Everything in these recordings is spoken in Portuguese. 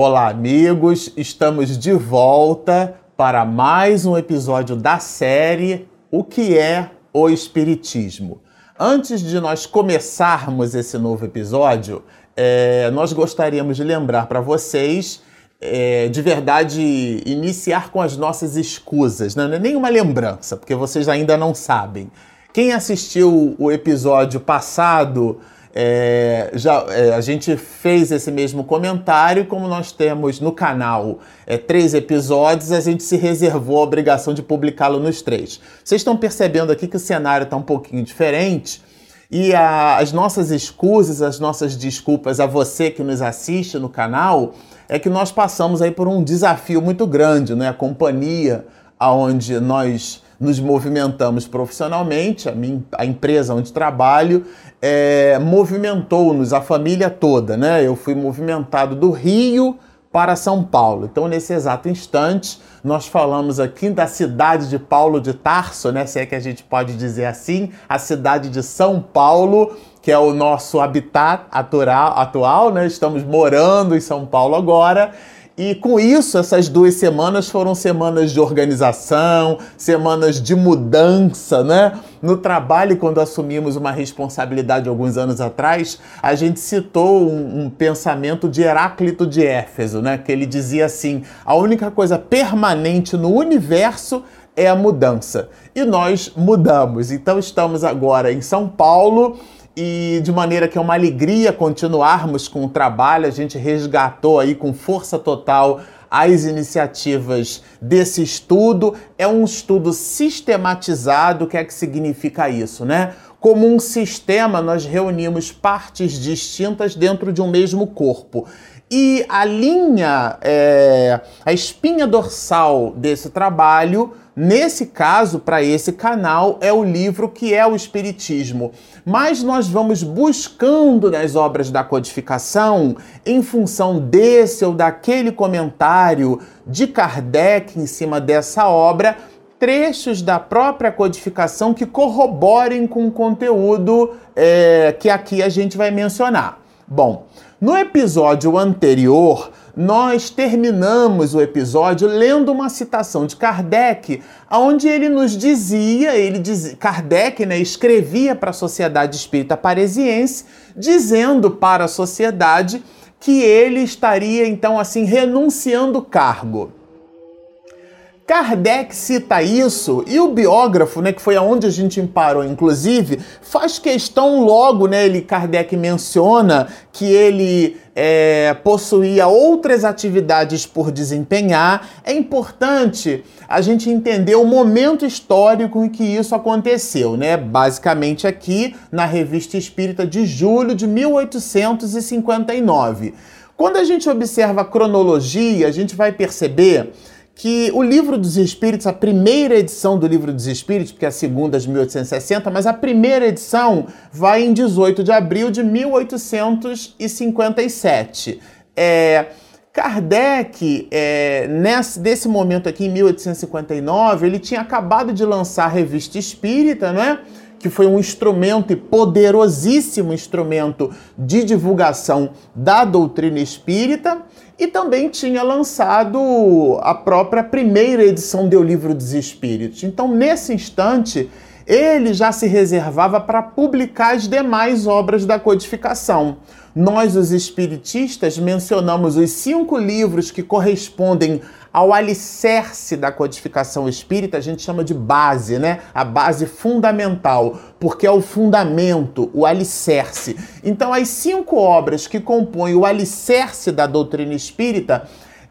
Olá, amigos! Estamos de volta para mais um episódio da série O que é o Espiritismo. Antes de nós começarmos esse novo episódio, é, nós gostaríamos de lembrar para vocês, é, de verdade, iniciar com as nossas escusas. Né? Não é nenhuma lembrança, porque vocês ainda não sabem. Quem assistiu o episódio passado é, já, é, a gente fez esse mesmo comentário, como nós temos no canal é, três episódios, a gente se reservou a obrigação de publicá-lo nos três. Vocês estão percebendo aqui que o cenário está um pouquinho diferente e a, as nossas escusas, as nossas desculpas a você que nos assiste no canal é que nós passamos aí por um desafio muito grande, né? A companhia aonde nós nos movimentamos profissionalmente, a, minha, a empresa onde trabalho é, movimentou-nos, a família toda, né? Eu fui movimentado do Rio para São Paulo. Então, nesse exato instante, nós falamos aqui da cidade de Paulo de Tarso, né? Se é que a gente pode dizer assim, a cidade de São Paulo, que é o nosso habitat atual, atual né? Estamos morando em São Paulo agora. E com isso, essas duas semanas foram semanas de organização, semanas de mudança, né? No trabalho, quando assumimos uma responsabilidade alguns anos atrás, a gente citou um, um pensamento de Heráclito de Éfeso, né? Que ele dizia assim: a única coisa permanente no universo é a mudança. E nós mudamos. Então estamos agora em São Paulo e de maneira que é uma alegria continuarmos com o trabalho. A gente resgatou aí com força total as iniciativas desse estudo. É um estudo sistematizado. O que é que significa isso, né? Como um sistema, nós reunimos partes distintas dentro de um mesmo corpo. E a linha, é, a espinha dorsal desse trabalho Nesse caso, para esse canal, é o livro que é o Espiritismo. Mas nós vamos buscando nas obras da codificação, em função desse ou daquele comentário de Kardec em cima dessa obra, trechos da própria codificação que corroborem com o conteúdo é, que aqui a gente vai mencionar. Bom, no episódio anterior, nós terminamos o episódio lendo uma citação de Kardec, onde ele nos dizia, ele diz, Kardec né, escrevia para a Sociedade Espírita Parisiense, dizendo para a sociedade que ele estaria então assim renunciando o cargo. Kardec cita isso e o biógrafo, né, que foi aonde a gente parou, inclusive, faz questão logo, né, ele Kardec menciona que ele é, possuía outras atividades por desempenhar. É importante a gente entender o momento histórico em que isso aconteceu, né? Basicamente aqui na Revista Espírita de julho de 1859. Quando a gente observa a cronologia, a gente vai perceber que o Livro dos Espíritos, a primeira edição do Livro dos Espíritos, porque a segunda é de 1860, mas a primeira edição vai em 18 de abril de 1857. É, Kardec, é, nesse, desse momento aqui, em 1859, ele tinha acabado de lançar a Revista Espírita, não é? Que foi um instrumento e poderosíssimo instrumento de divulgação da doutrina espírita, e também tinha lançado a própria primeira edição do Livro dos Espíritos. Então, nesse instante, ele já se reservava para publicar as demais obras da codificação. Nós, os espiritistas, mencionamos os cinco livros que correspondem ao alicerce da codificação espírita, a gente chama de base, né? A base fundamental, porque é o fundamento, o alicerce. Então, as cinco obras que compõem o alicerce da doutrina espírita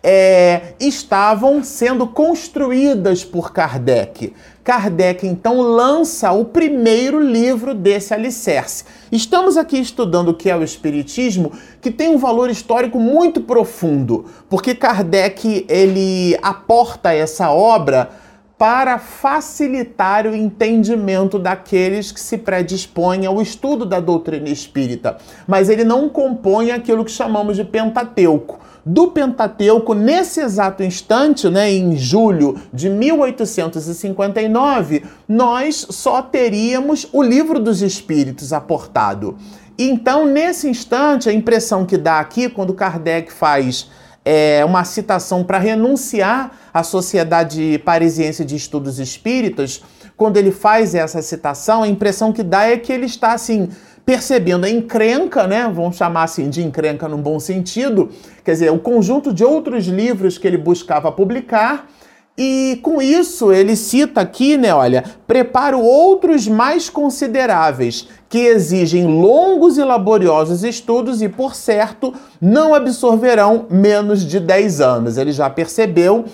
é, estavam sendo construídas por Kardec. Kardec então lança o primeiro livro desse alicerce. Estamos aqui estudando o que é o Espiritismo, que tem um valor histórico muito profundo, porque Kardec ele aporta essa obra para facilitar o entendimento daqueles que se predispõem ao estudo da doutrina espírita. Mas ele não compõe aquilo que chamamos de Pentateuco do Pentateuco, nesse exato instante, né, em julho de 1859, nós só teríamos o livro dos Espíritos aportado. Então, nesse instante, a impressão que dá aqui, quando Kardec faz é uma citação para renunciar à Sociedade Parisiense de Estudos Espíritas. Quando ele faz essa citação, a impressão que dá é que ele está assim percebendo a encrenca, né? Vamos chamar assim de encrenca num bom sentido, quer dizer, o conjunto de outros livros que ele buscava publicar. E com isso ele cita aqui, né, olha, preparo outros mais consideráveis que exigem longos e laboriosos estudos e, por certo, não absorverão menos de 10 anos. Ele já percebeu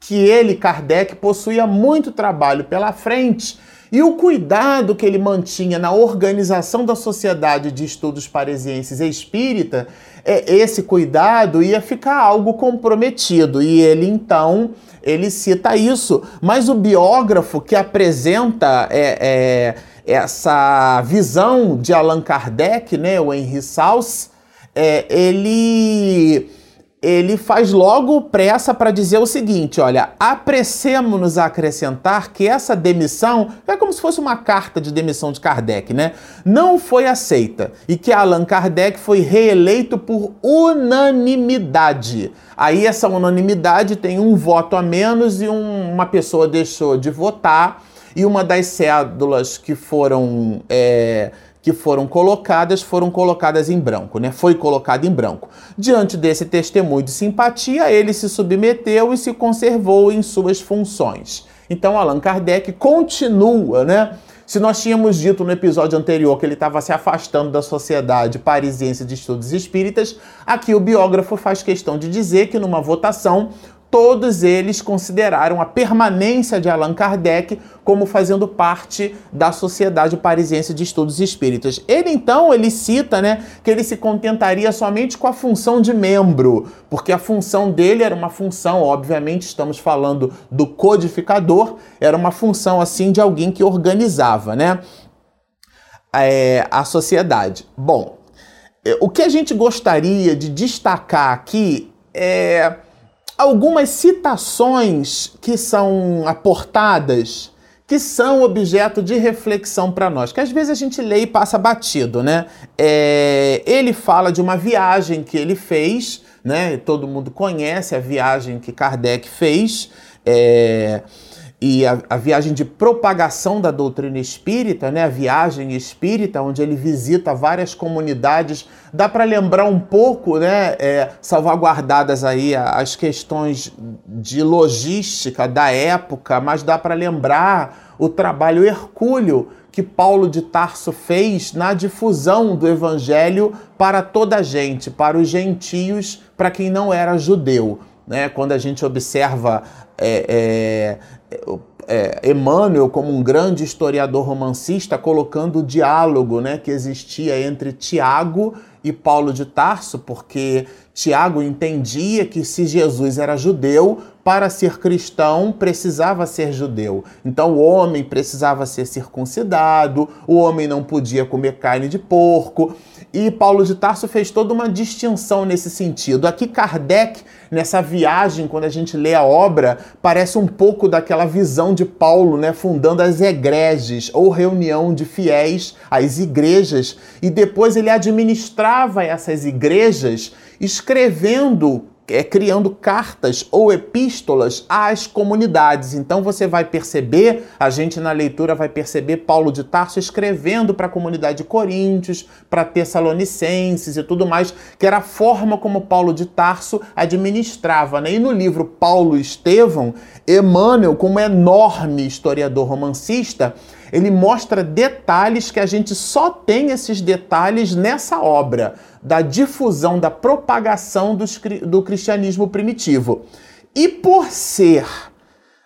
que ele, Kardec, possuía muito trabalho pela frente e o cuidado que ele mantinha na organização da Sociedade de Estudos Parisienses Espírita, é, esse cuidado ia ficar algo comprometido. E ele então ele cita isso. Mas o biógrafo que apresenta é, é, essa visão de Allan Kardec, né, o Henry Sauce, é, ele ele faz logo pressa para dizer o seguinte: olha, apressemos-nos a acrescentar que essa demissão é como se fosse uma carta de demissão de Kardec, né? Não foi aceita e que Allan Kardec foi reeleito por unanimidade. Aí essa unanimidade tem um voto a menos e um, uma pessoa deixou de votar e uma das cédulas que foram é, que foram colocadas foram colocadas em branco, né? Foi colocado em branco. Diante desse testemunho de simpatia, ele se submeteu e se conservou em suas funções. Então Allan Kardec continua, né? Se nós tínhamos dito no episódio anterior que ele estava se afastando da Sociedade Parisiense de Estudos Espíritas, aqui o biógrafo faz questão de dizer que numa votação todos eles consideraram a permanência de Allan Kardec como fazendo parte da Sociedade Parisiense de Estudos Espíritas. Ele então ele cita, né, que ele se contentaria somente com a função de membro, porque a função dele era uma função, obviamente estamos falando do codificador, era uma função assim de alguém que organizava, né, é, a sociedade. Bom, o que a gente gostaria de destacar aqui é algumas citações que são aportadas que são objeto de reflexão para nós, que às vezes a gente lê e passa batido, né? É, ele fala de uma viagem que ele fez, né? Todo mundo conhece a viagem que Kardec fez. É, e a, a, viagem de propagação da doutrina espírita, né, a viagem espírita, onde ele visita várias comunidades, dá para lembrar um pouco, né, é, salvaguardadas aí as questões de logística da época, mas dá para lembrar o trabalho hercúleo que Paulo de Tarso fez na difusão do evangelho para toda a gente, para os gentios, para quem não era judeu. Né? Quando a gente observa é, é, é, Emmanuel, como um grande historiador romancista, colocando o diálogo né, que existia entre Tiago e Paulo de Tarso, porque Tiago entendia que se Jesus era judeu, para ser cristão precisava ser judeu. Então o homem precisava ser circuncidado, o homem não podia comer carne de porco. E Paulo de Tarso fez toda uma distinção nesse sentido. Aqui Kardec, nessa viagem, quando a gente lê a obra, parece um pouco daquela visão de Paulo, né, fundando as egreges ou reunião de fiéis, as igrejas, e depois ele administrava essas igrejas escrevendo é, criando cartas ou epístolas às comunidades. Então você vai perceber, a gente na leitura vai perceber Paulo de Tarso escrevendo para a comunidade de Coríntios, para Tessalonicenses e tudo mais, que era a forma como Paulo de Tarso administrava. Né? E no livro Paulo Estevão, Emmanuel, como enorme historiador romancista, ele mostra detalhes que a gente só tem esses detalhes nessa obra da difusão, da propagação do, do cristianismo primitivo. E por ser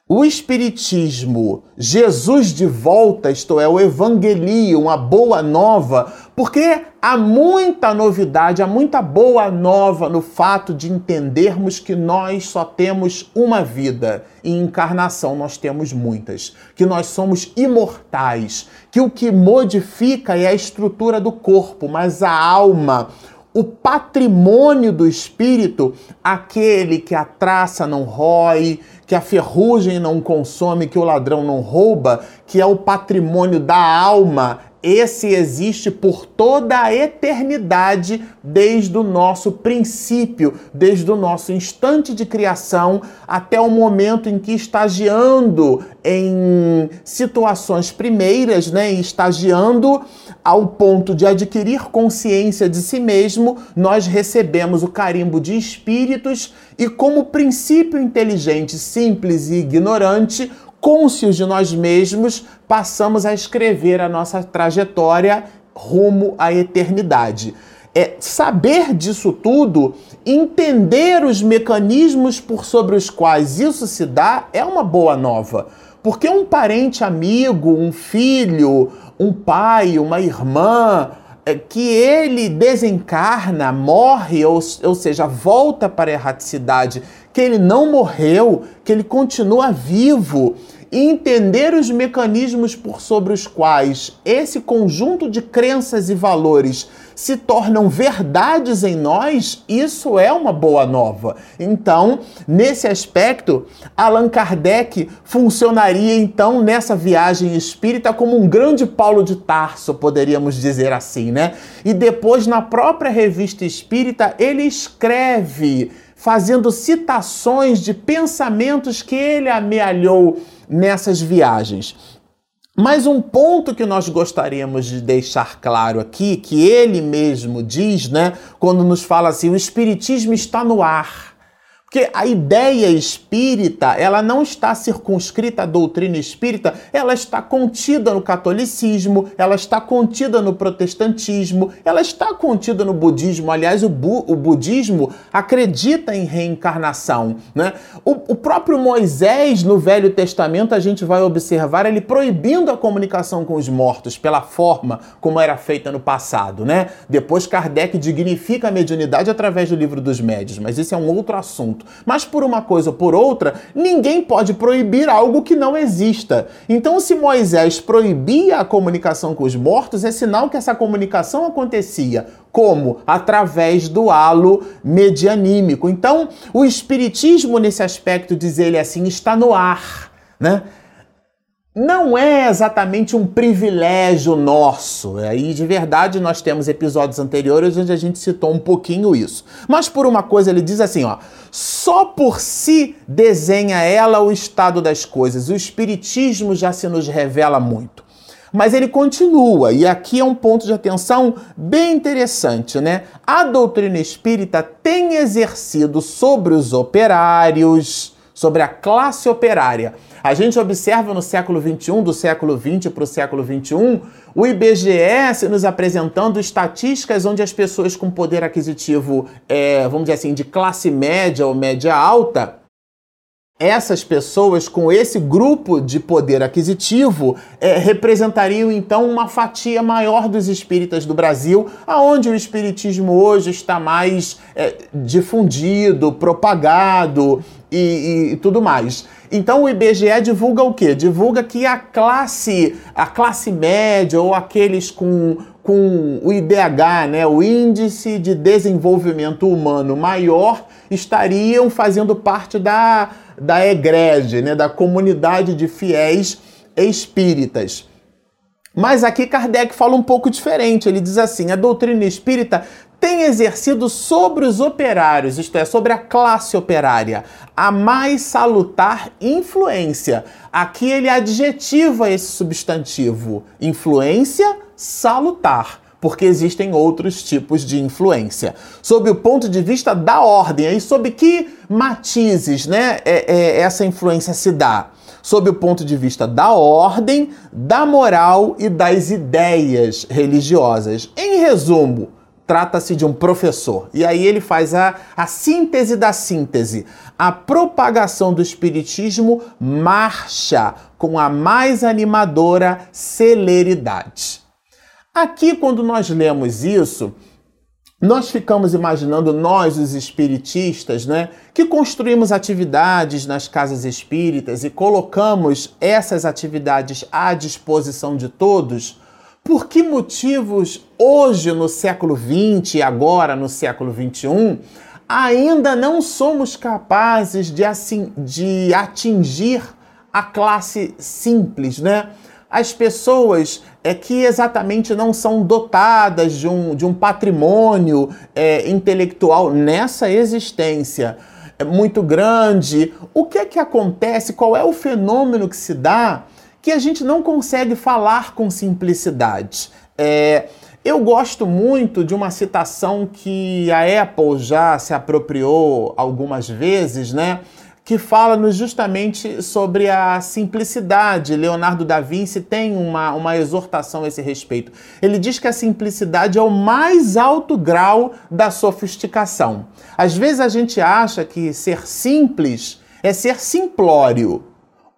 o Espiritismo, Jesus de volta, isto é, o Evangelho, uma boa nova, porque há muita novidade, há muita boa nova no fato de entendermos que nós só temos uma vida. E encarnação nós temos muitas, que nós somos imortais, que o que modifica é a estrutura do corpo, mas a alma, o patrimônio do espírito, aquele que a traça não rói, que a ferrugem não consome, que o ladrão não rouba, que é o patrimônio da alma, esse existe por toda a eternidade, desde o nosso princípio, desde o nosso instante de criação até o momento em que estagiando em situações primeiras, né, estagiando ao ponto de adquirir consciência de si mesmo, nós recebemos o carimbo de espíritos e como princípio inteligente, simples e ignorante, cônscios de nós mesmos, passamos a escrever a nossa trajetória rumo à eternidade. É saber disso tudo, entender os mecanismos por sobre os quais isso se dá, é uma boa nova. Porque um parente amigo, um filho, um pai, uma irmã, é, que ele desencarna, morre, ou, ou seja, volta para a erraticidade, que ele não morreu, que ele continua vivo entender os mecanismos por sobre os quais esse conjunto de crenças e valores se tornam verdades em nós, isso é uma boa nova. Então, nesse aspecto, Allan Kardec funcionaria então nessa viagem espírita como um grande Paulo de Tarso, poderíamos dizer assim, né? E depois na própria revista espírita ele escreve fazendo citações de pensamentos que ele amealhou nessas viagens. Mas um ponto que nós gostaríamos de deixar claro aqui, que ele mesmo diz, né, quando nos fala assim: o Espiritismo está no ar. Porque a ideia espírita, ela não está circunscrita à doutrina espírita, ela está contida no catolicismo, ela está contida no protestantismo, ela está contida no budismo. Aliás, o, bu o budismo acredita em reencarnação. Né? O, o próprio Moisés, no Velho Testamento, a gente vai observar ele proibindo a comunicação com os mortos pela forma como era feita no passado. Né? Depois, Kardec dignifica a mediunidade através do livro dos médios, mas isso é um outro assunto assunto. Mas por uma coisa ou por outra, ninguém pode proibir algo que não exista. Então, se Moisés proibia a comunicação com os mortos, é sinal que essa comunicação acontecia. Como? Através do halo medianímico. Então, o Espiritismo, nesse aspecto, diz ele assim, está no ar. Né? Não é exatamente um privilégio nosso. Aí, de verdade, nós temos episódios anteriores onde a gente citou um pouquinho isso. Mas por uma coisa, ele diz assim, ó: só por si desenha ela o estado das coisas. O espiritismo já se nos revela muito. Mas ele continua, e aqui é um ponto de atenção bem interessante, né? A doutrina espírita tem exercido sobre os operários, sobre a classe operária, a gente observa no século XXI, do século XX para o século XXI, o IBGE nos apresentando estatísticas onde as pessoas com poder aquisitivo, é, vamos dizer assim, de classe média ou média alta, essas pessoas com esse grupo de poder aquisitivo é, representariam então uma fatia maior dos espíritas do Brasil, aonde o espiritismo hoje está mais é, difundido, propagado e, e, e tudo mais. Então o IBGE divulga o quê? Divulga que a classe, a classe média ou aqueles com, com o IDH, né, o Índice de Desenvolvimento Humano maior, estariam fazendo parte da, da egrege, né, da comunidade de fiéis espíritas. Mas aqui Kardec fala um pouco diferente. Ele diz assim: a doutrina espírita tem exercido sobre os operários, isto é, sobre a classe operária, a mais salutar influência. Aqui ele adjetiva esse substantivo, influência salutar porque existem outros tipos de influência. Sob o ponto de vista da ordem, aí sob que matizes né, é, é, essa influência se dá? Sob o ponto de vista da ordem, da moral e das ideias religiosas. Em resumo, trata-se de um professor. E aí ele faz a, a síntese da síntese. A propagação do Espiritismo marcha com a mais animadora celeridade. Aqui, quando nós lemos isso, nós ficamos imaginando, nós, os espiritistas, né, que construímos atividades nas casas espíritas e colocamos essas atividades à disposição de todos por que motivos hoje, no século XX e agora no século XXI, ainda não somos capazes de, assim, de atingir a classe simples, né? As pessoas é, que exatamente não são dotadas de um, de um patrimônio é, intelectual nessa existência é muito grande. O que é que acontece? Qual é o fenômeno que se dá que a gente não consegue falar com simplicidade? É, eu gosto muito de uma citação que a Apple já se apropriou algumas vezes, né? Que fala justamente sobre a simplicidade. Leonardo da Vinci tem uma, uma exortação a esse respeito. Ele diz que a simplicidade é o mais alto grau da sofisticação. Às vezes a gente acha que ser simples é ser simplório.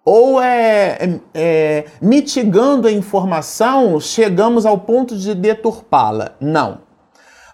Ou é, é, é mitigando a informação, chegamos ao ponto de deturpá-la. Não.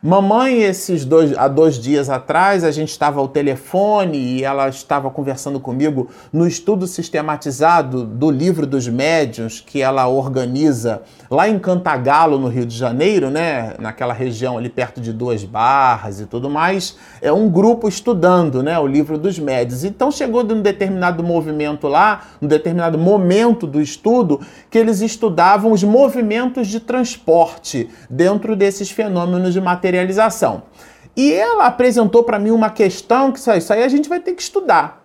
Mamãe, esses dois, há dois dias atrás, a gente estava ao telefone e ela estava conversando comigo no estudo sistematizado do livro dos médiuns que ela organiza lá em Cantagalo, no Rio de Janeiro, né? Naquela região ali perto de Duas Barras e tudo mais. É um grupo estudando, né? O livro dos médiuns. Então chegou de um determinado movimento lá, um determinado momento do estudo, que eles estudavam os movimentos de transporte dentro desses fenômenos de material materialização. E ela apresentou para mim uma questão que isso aí a gente vai ter que estudar.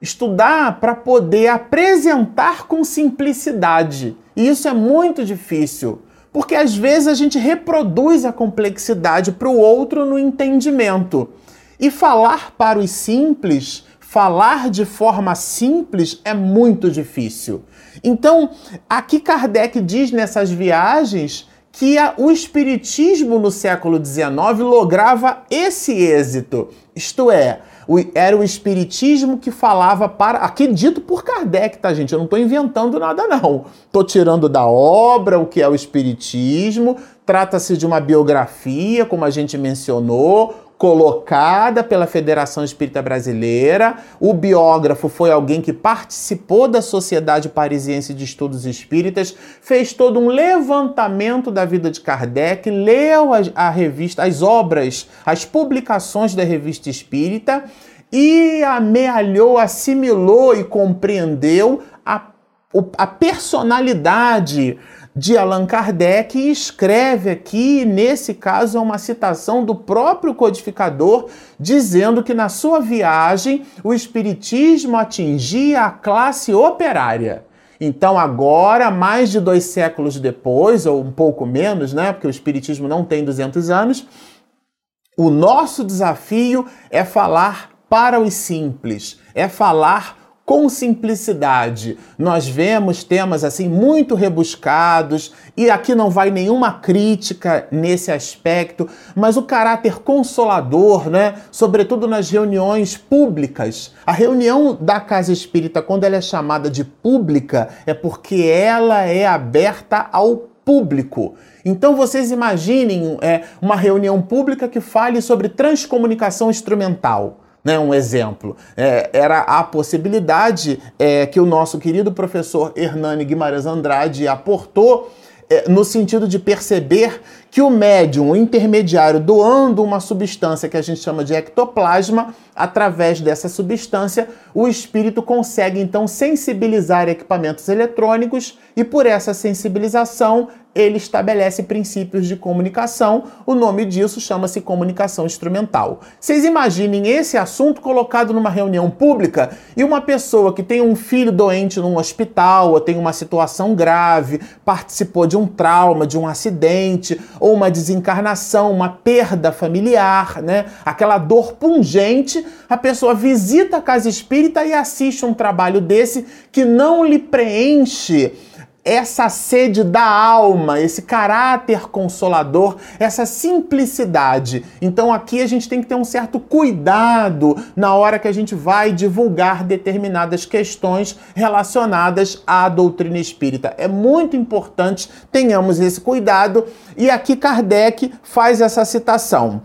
Estudar para poder apresentar com simplicidade. E isso é muito difícil, porque às vezes a gente reproduz a complexidade para o outro no entendimento. E falar para os simples, falar de forma simples é muito difícil. Então, aqui Kardec diz nessas viagens que a, o Espiritismo no século XIX lograva esse êxito. Isto é, o, era o Espiritismo que falava para. Aqui dito por Kardec, tá, gente? Eu não estou inventando nada, não. Estou tirando da obra o que é o Espiritismo. Trata-se de uma biografia, como a gente mencionou, colocada pela Federação Espírita Brasileira. O biógrafo foi alguém que participou da Sociedade Parisiense de Estudos Espíritas, fez todo um levantamento da vida de Kardec, leu a, a revista, as obras, as publicações da revista Espírita e amealhou, assimilou e compreendeu a, a personalidade de Allan Kardec e escreve aqui, nesse caso, é uma citação do próprio codificador, dizendo que na sua viagem o Espiritismo atingia a classe operária. Então, agora, mais de dois séculos depois, ou um pouco menos, né? Porque o Espiritismo não tem 200 anos, o nosso desafio é falar para os simples, é falar com simplicidade. Nós vemos temas assim muito rebuscados e aqui não vai nenhuma crítica nesse aspecto, mas o caráter consolador, né, sobretudo nas reuniões públicas. A reunião da Casa Espírita, quando ela é chamada de pública, é porque ela é aberta ao público. Então vocês imaginem é, uma reunião pública que fale sobre transcomunicação instrumental. Né, um exemplo, é, era a possibilidade é, que o nosso querido professor Hernani Guimarães Andrade aportou é, no sentido de perceber que o médium, o intermediário, doando uma substância que a gente chama de ectoplasma, através dessa substância, o espírito consegue então sensibilizar equipamentos eletrônicos e por essa sensibilização ele estabelece princípios de comunicação. O nome disso chama-se comunicação instrumental. Vocês imaginem esse assunto colocado numa reunião pública e uma pessoa que tem um filho doente num hospital ou tem uma situação grave, participou de um trauma, de um acidente ou uma desencarnação, uma perda familiar, né? Aquela dor pungente, a pessoa visita a casa espírita e assiste um trabalho desse que não lhe preenche essa sede da alma, esse caráter consolador, essa simplicidade. Então aqui a gente tem que ter um certo cuidado na hora que a gente vai divulgar determinadas questões relacionadas à doutrina espírita. É muito importante tenhamos esse cuidado e aqui Kardec faz essa citação.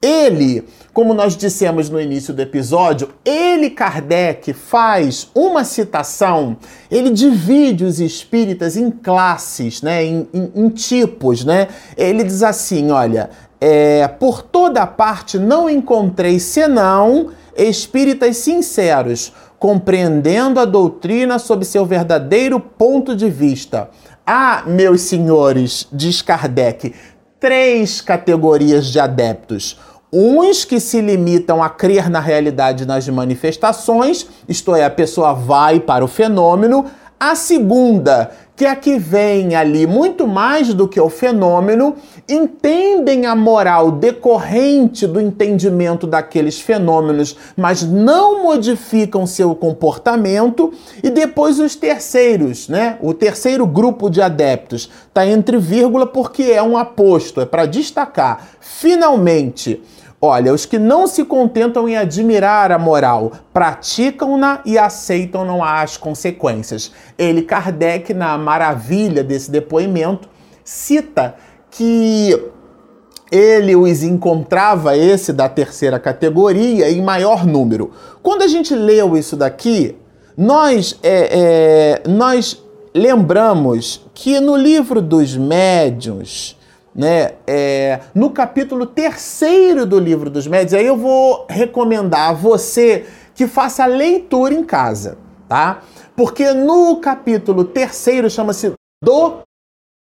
Ele, como nós dissemos no início do episódio, ele, Kardec, faz uma citação, ele divide os espíritas em classes, né, em, em, em tipos. Né? Ele diz assim: olha, é, por toda parte não encontrei senão espíritas sinceros, compreendendo a doutrina sob seu verdadeiro ponto de vista. Há, meus senhores, diz Kardec, três categorias de adeptos. Uns que se limitam a crer na realidade nas manifestações, isto é, a pessoa vai para o fenômeno. A segunda, que é que vem ali muito mais do que o fenômeno, entendem a moral decorrente do entendimento daqueles fenômenos, mas não modificam seu comportamento. E depois os terceiros, né? O terceiro grupo de adeptos está entre vírgula porque é um aposto, é para destacar. Finalmente, Olha, os que não se contentam em admirar a moral, praticam-na e aceitam-não as consequências. Ele, Kardec, na maravilha desse depoimento, cita que ele os encontrava, esse da terceira categoria, em maior número. Quando a gente leu isso daqui, nós, é, é, nós lembramos que no livro dos médiuns, né? É, no capítulo terceiro do livro dos médios, aí eu vou recomendar a você que faça a leitura em casa, tá? Porque no capítulo terceiro chama-se do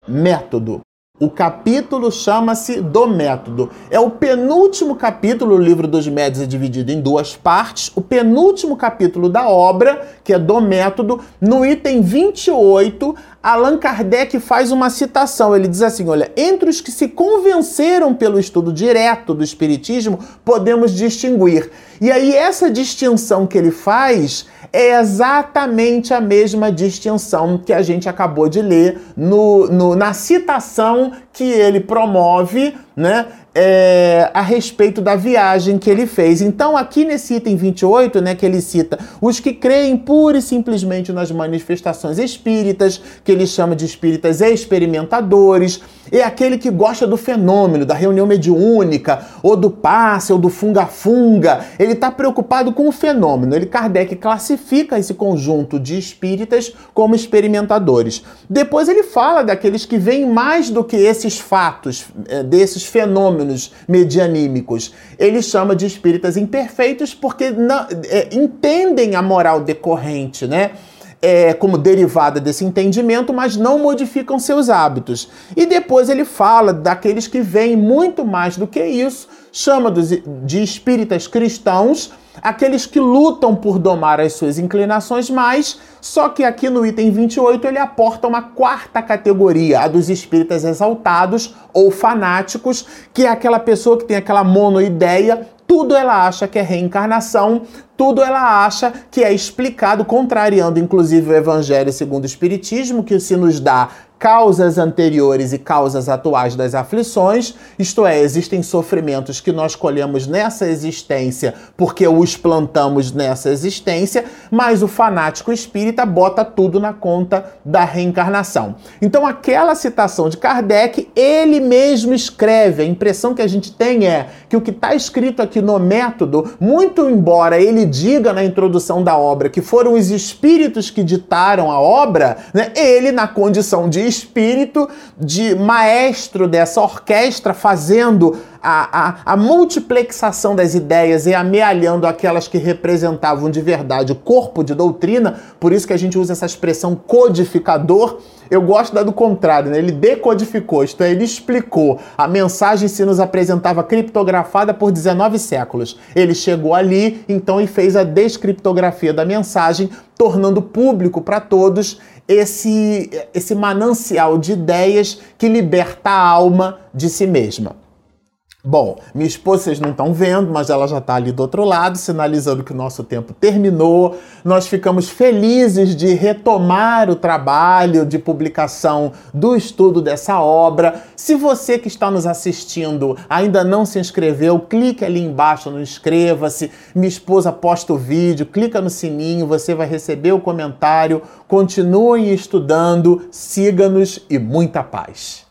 método. O capítulo chama-se Do Método. É o penúltimo capítulo, o livro dos médios é dividido em duas partes. O penúltimo capítulo da obra, que é Do Método, no item 28, Allan Kardec faz uma citação. Ele diz assim: olha, entre os que se convenceram pelo estudo direto do Espiritismo, podemos distinguir. E aí, essa distinção que ele faz é exatamente a mesma distinção que a gente acabou de ler no, no na citação que ele promove, né? É, a respeito da viagem que ele fez. Então, aqui nesse item 28, né, que ele cita os que creem pura e simplesmente nas manifestações espíritas, que ele chama de espíritas experimentadores, é aquele que gosta do fenômeno, da reunião mediúnica, ou do passe, ou do funga-funga. Ele está preocupado com o fenômeno. Ele, Kardec, classifica esse conjunto de espíritas como experimentadores. Depois ele fala daqueles que veem mais do que esses fatos, é, desses fenômenos medianímicos. Ele chama de espíritas imperfeitos porque não, é, entendem a moral decorrente, né? É, como derivada desse entendimento, mas não modificam seus hábitos. E depois ele fala daqueles que veem muito mais do que isso, chama de espíritas cristãos, aqueles que lutam por domar as suas inclinações mais, só que aqui no item 28 ele aporta uma quarta categoria, a dos espíritas exaltados ou fanáticos, que é aquela pessoa que tem aquela monoideia tudo ela acha que é reencarnação, tudo ela acha que é explicado, contrariando inclusive o Evangelho segundo o Espiritismo, que se nos dá causas anteriores e causas atuais das aflições, isto é, existem sofrimentos que nós colhemos nessa existência porque os plantamos nessa existência, mas o fanático espírita bota tudo na conta da reencarnação. Então, aquela citação de Kardec, ele mesmo escreve, a impressão que a gente tem é que o que está escrito aqui no método, muito embora ele diga na introdução da obra que foram os espíritos que ditaram a obra, né, ele, na condição de espírito de maestro dessa orquestra, fazendo a, a, a, multiplexação das ideias e amealhando aquelas que representavam de verdade o corpo de doutrina, por isso que a gente usa essa expressão codificador. Eu gosto da do contrário, né? ele decodificou, isto é, ele explicou. A mensagem se nos apresentava criptografada por 19 séculos. Ele chegou ali, então, e fez a descriptografia da mensagem, tornando público para todos esse, esse manancial de ideias que liberta a alma de si mesma. Bom, minha esposa vocês não estão vendo, mas ela já está ali do outro lado, sinalizando que o nosso tempo terminou. Nós ficamos felizes de retomar o trabalho de publicação do estudo dessa obra. Se você que está nos assistindo ainda não se inscreveu, clique ali embaixo no inscreva-se. Minha esposa posta o vídeo, clica no sininho, você vai receber o comentário. Continuem estudando, siga-nos e muita paz.